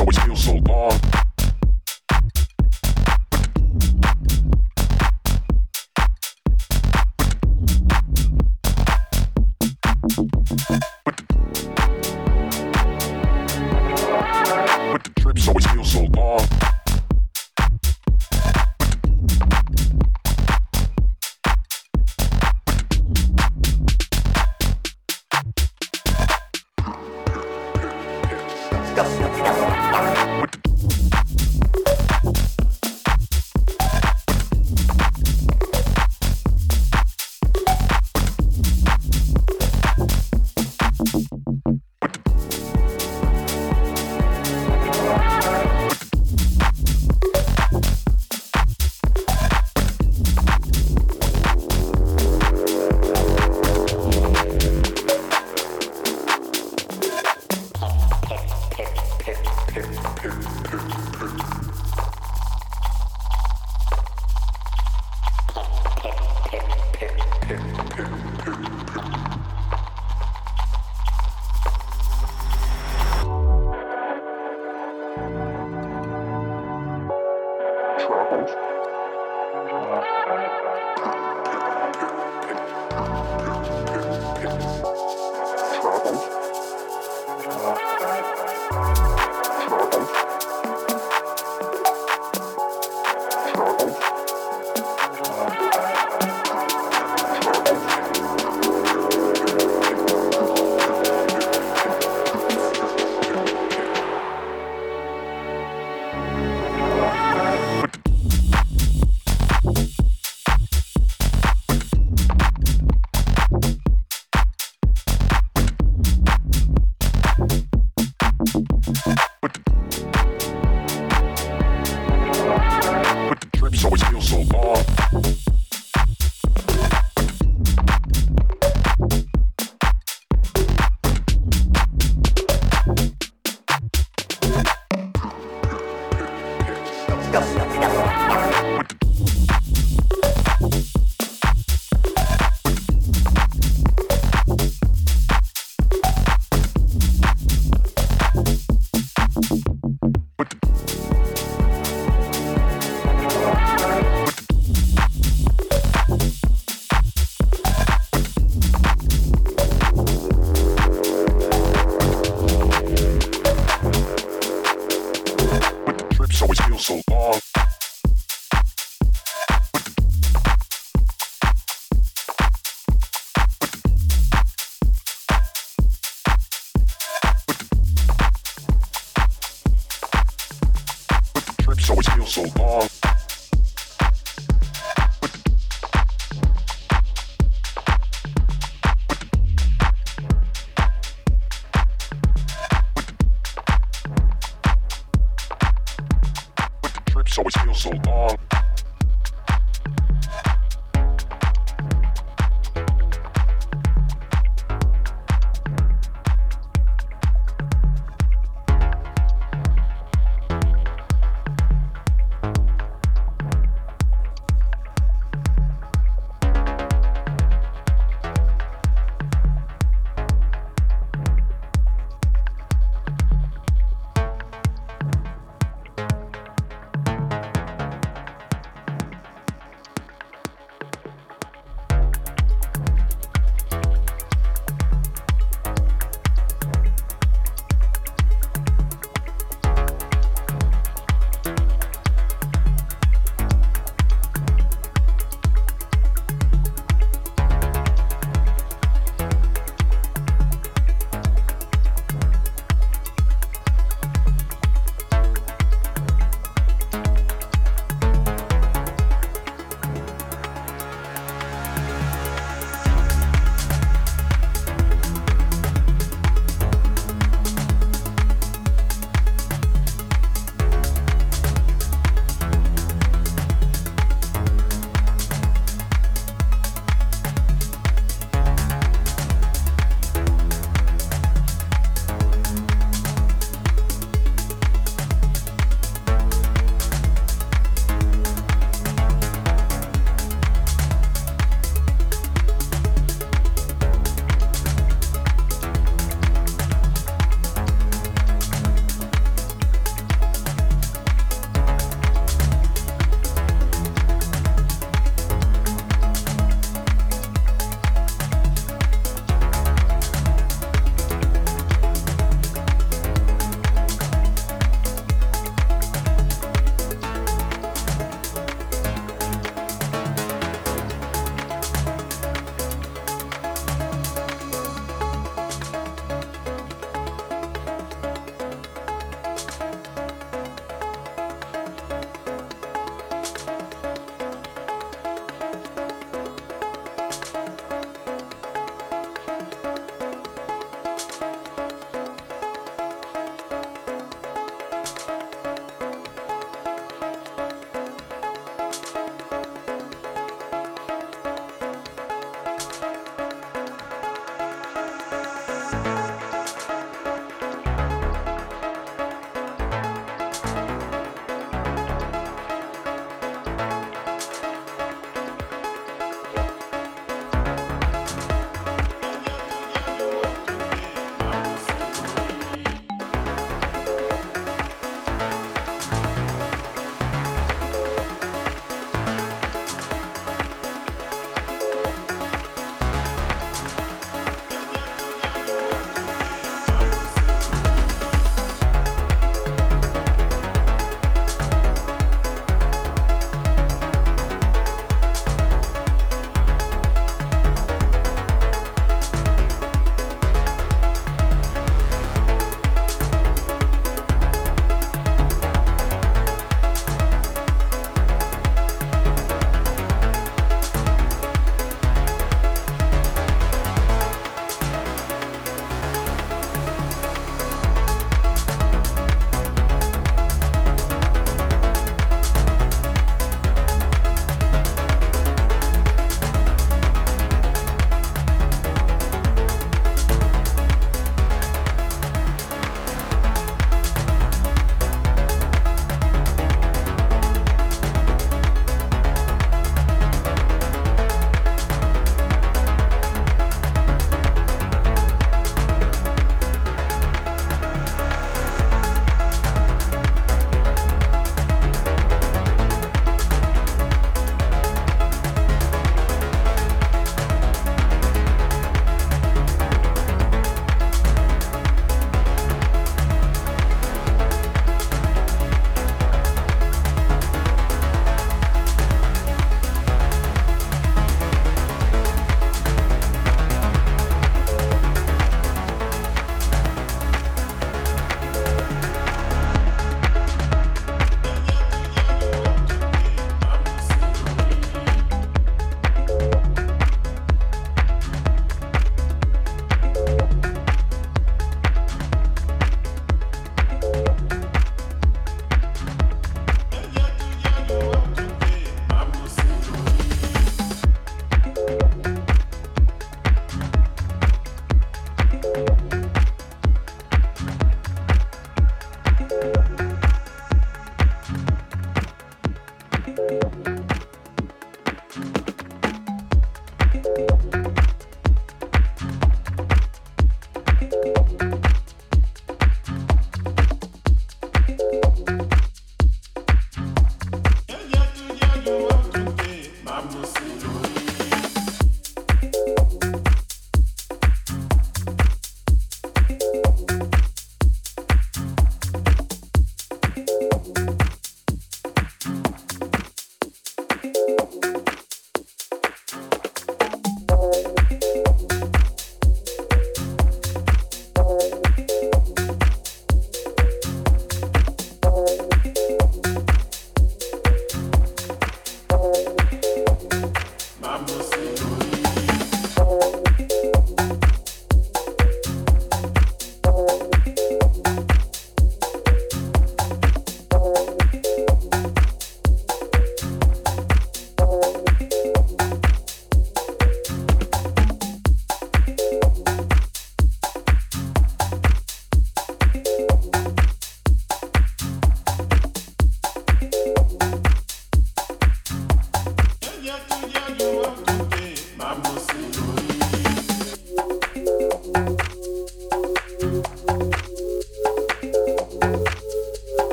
always feels so long.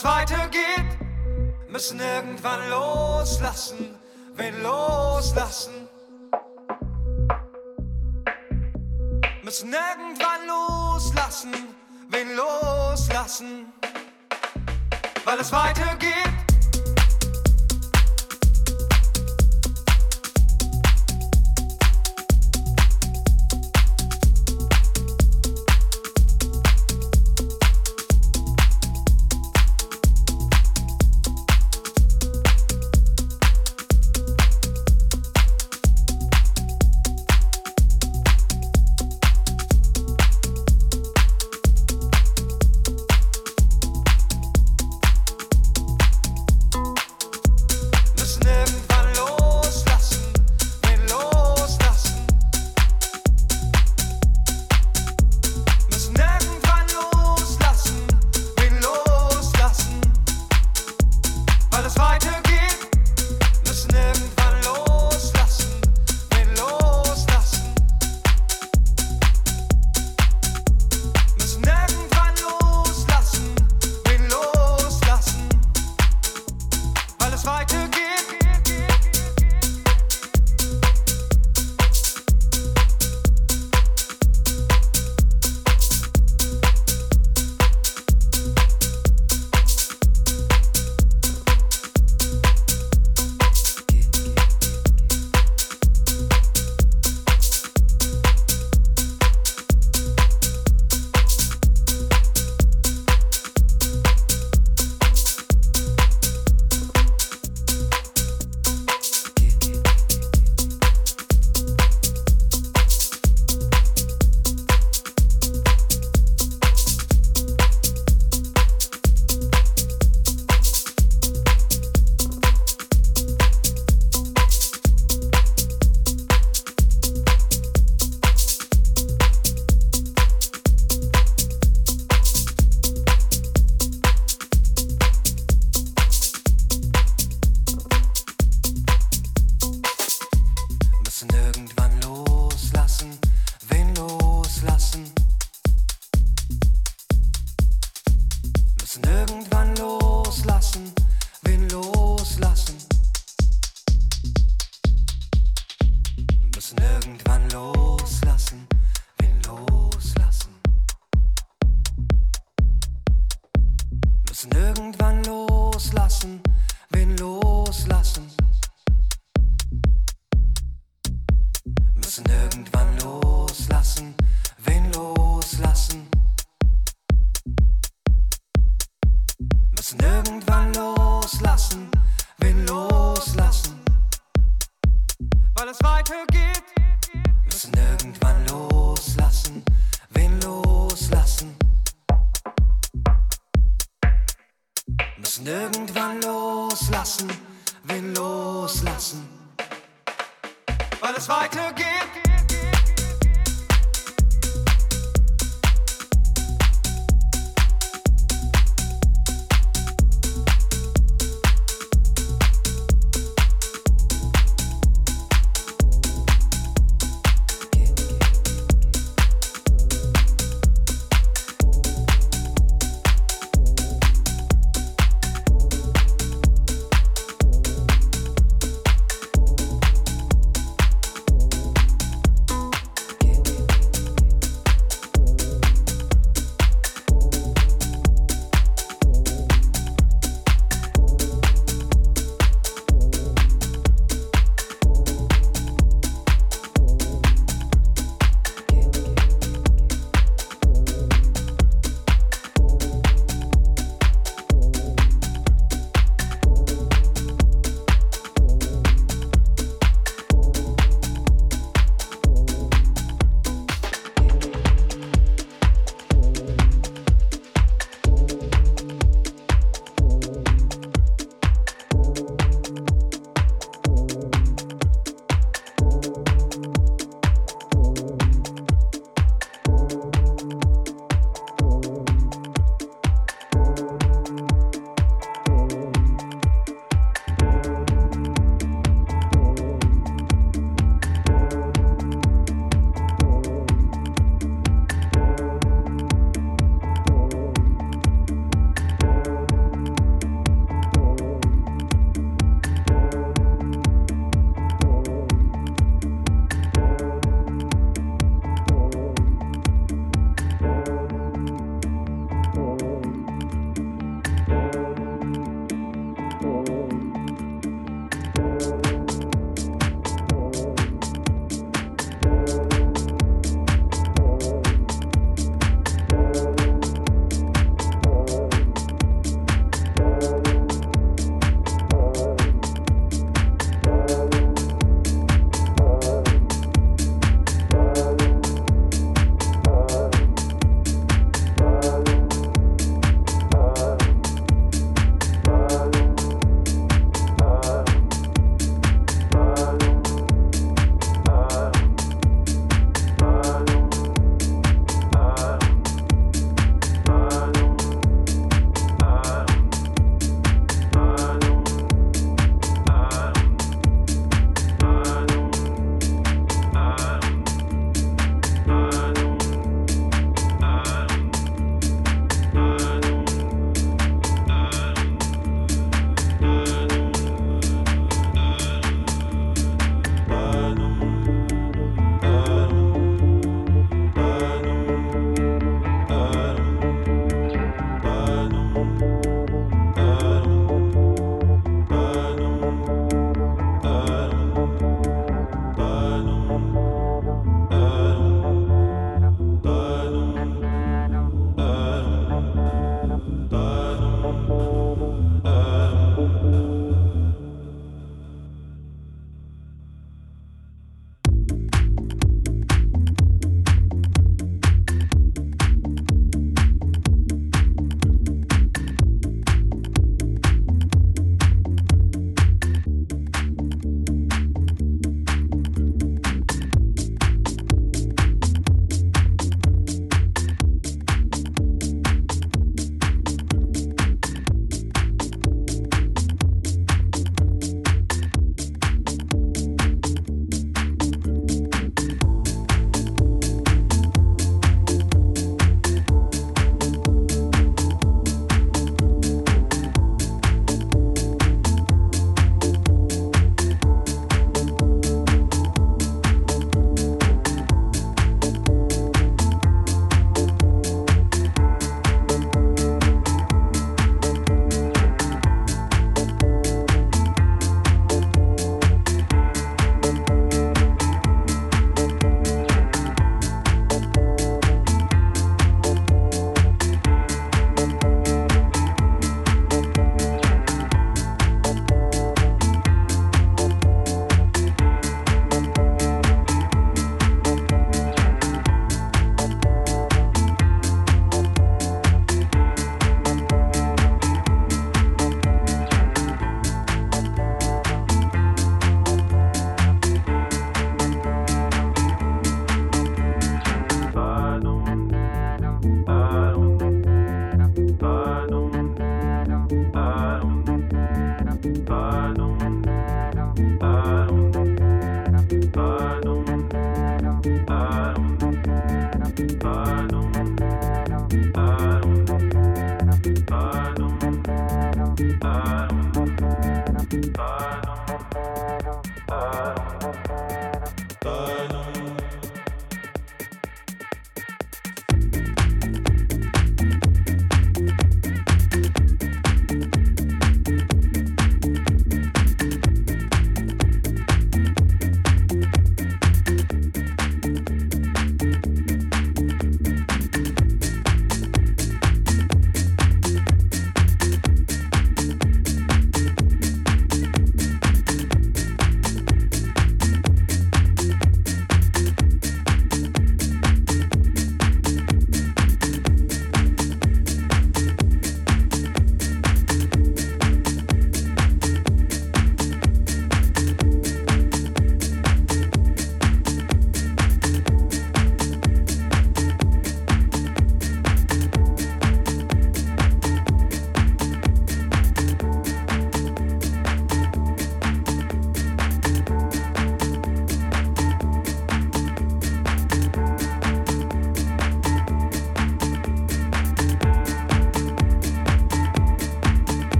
Es weitergeht. Müssen irgendwann loslassen, wen loslassen. Müssen irgendwann loslassen, wen loslassen, weil es weitergeht.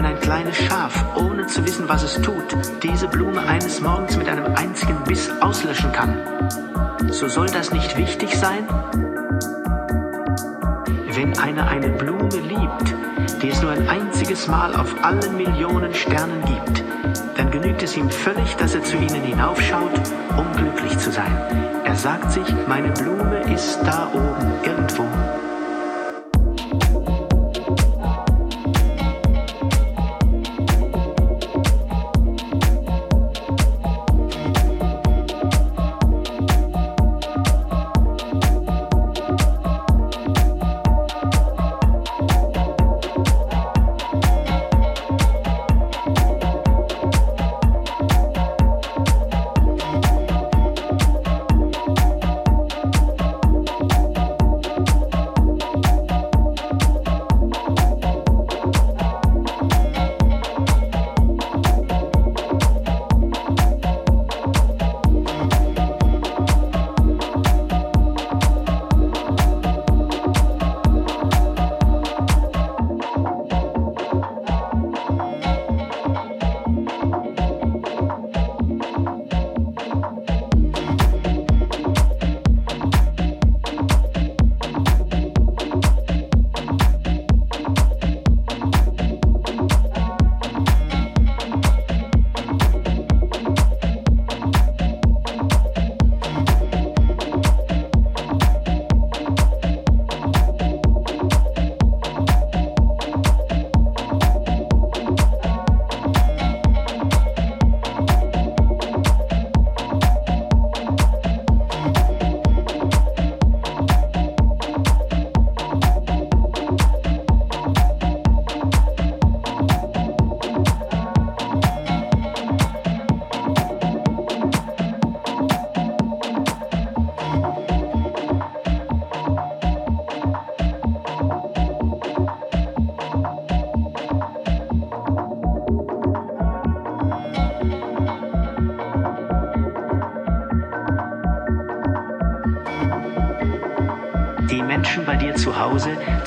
Wenn ein kleines Schaf, ohne zu wissen, was es tut, diese Blume eines Morgens mit einem einzigen Biss auslöschen kann, so soll das nicht wichtig sein? Wenn einer eine Blume liebt, die es nur ein einziges Mal auf allen Millionen Sternen gibt, dann genügt es ihm völlig, dass er zu ihnen hinaufschaut, um glücklich zu sein. Er sagt sich, meine Blume ist da oben irgendwo.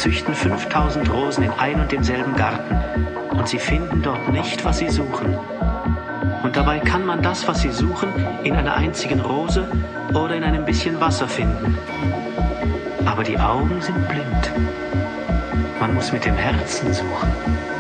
Züchten 5000 Rosen in ein und demselben Garten und sie finden dort nicht, was sie suchen. Und dabei kann man das, was sie suchen, in einer einzigen Rose oder in einem bisschen Wasser finden. Aber die Augen sind blind. Man muss mit dem Herzen suchen.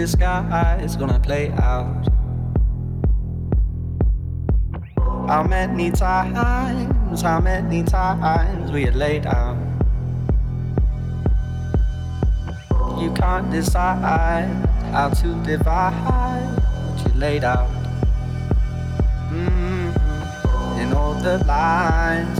Is this disguise gonna play out? How many times, how many times we had laid out? You can't decide how to divide what you laid out. Mm-hmm. In all the lines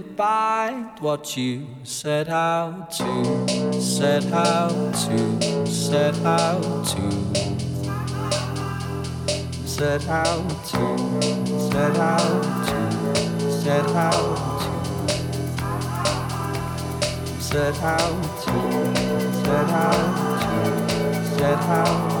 find what you set out to, set out to, set out to, set out to, set out to, set out to, set out to, set out to, set out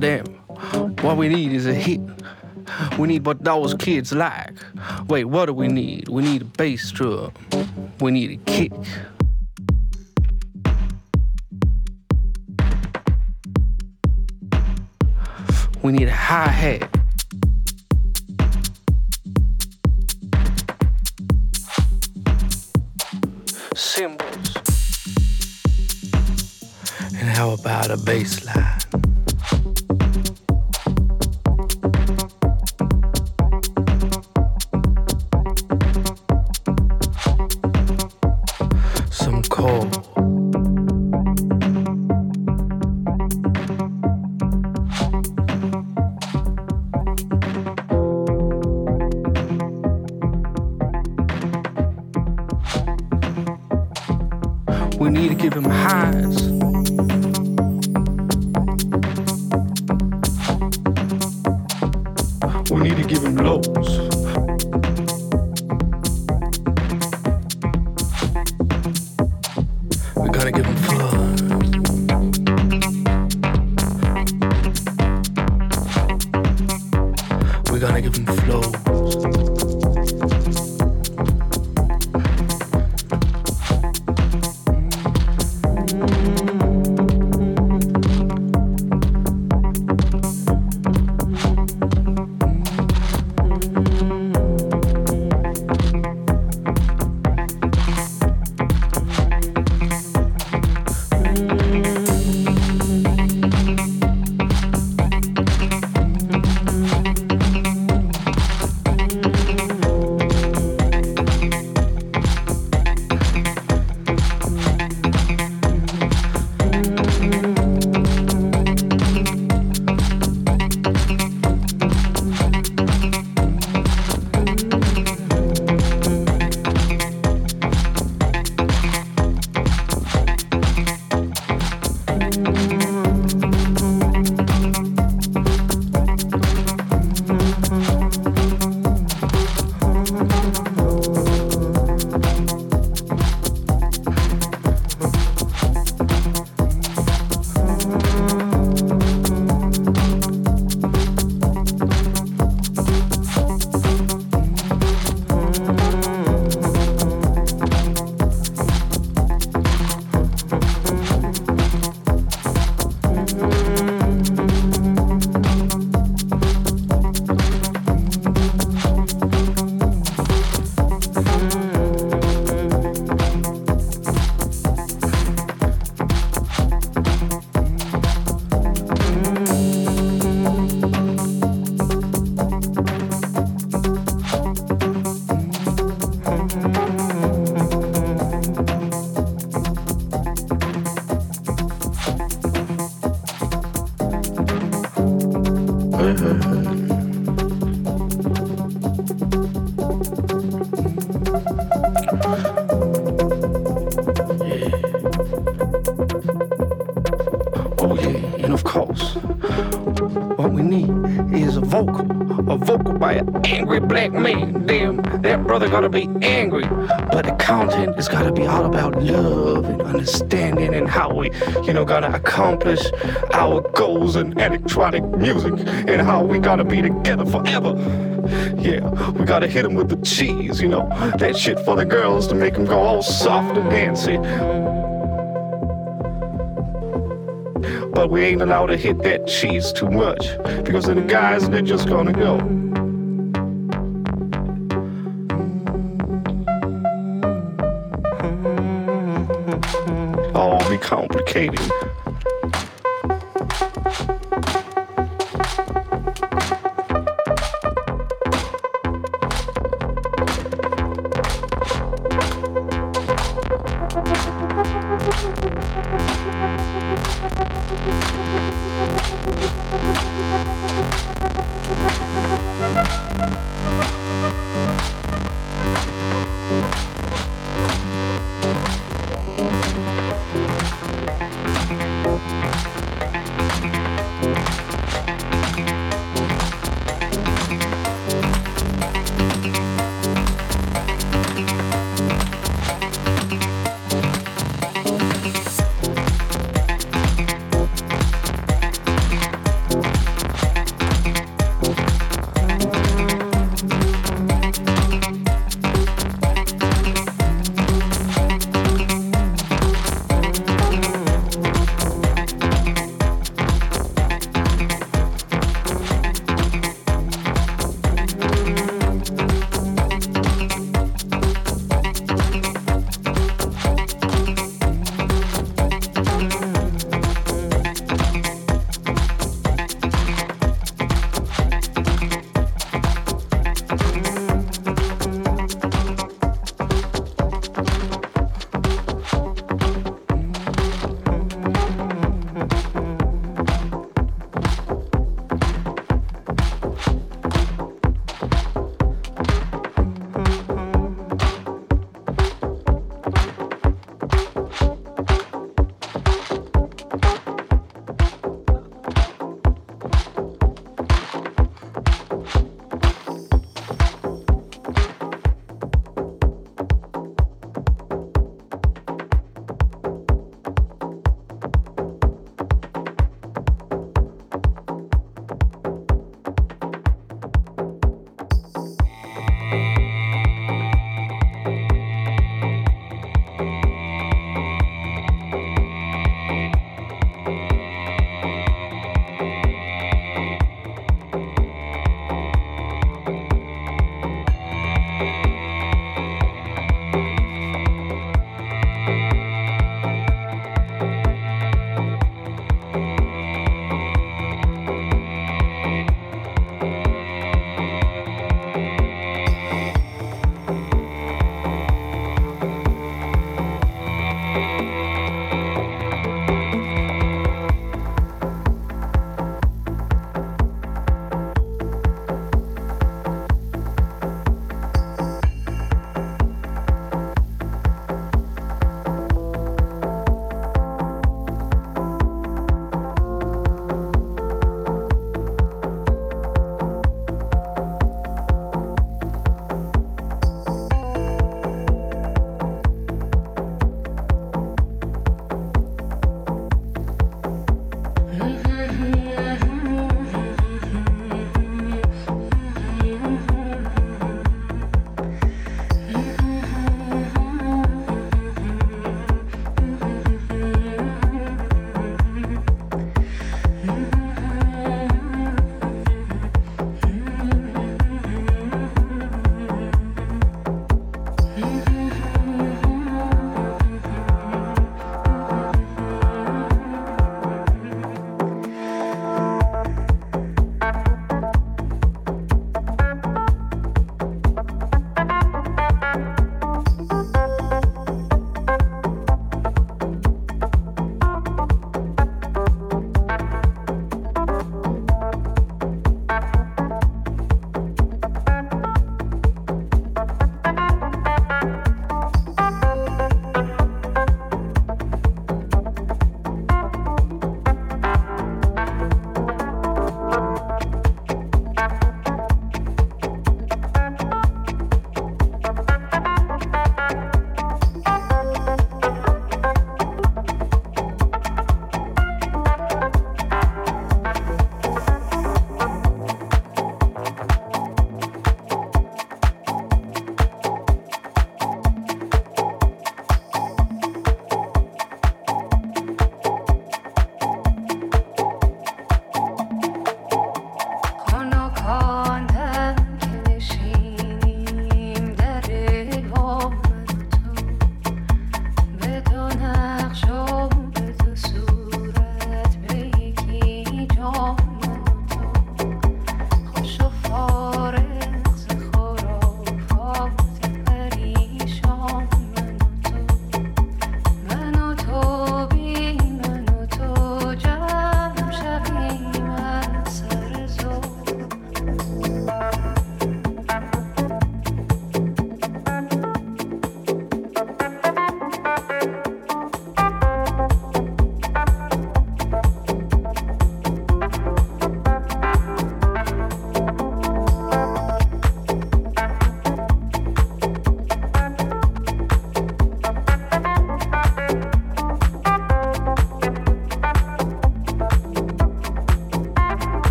Goddamn, what we need is a hit. We need what those kids like. Wait, what do we need? We need a bass drum. We need a kick. We need a hi hat. Cymbals. And how about a bass line? Brother gotta be angry, but the content is gotta be all about love and understanding and how we, you know, gotta accomplish our goals in electronic music and how we gotta be together forever. Yeah, we gotta hit him with the cheese, you know, that shit for the girls to make them go all soft and dancy. But we ain't allowed to hit that cheese too much because then the guys they're just gonna go. Complicated.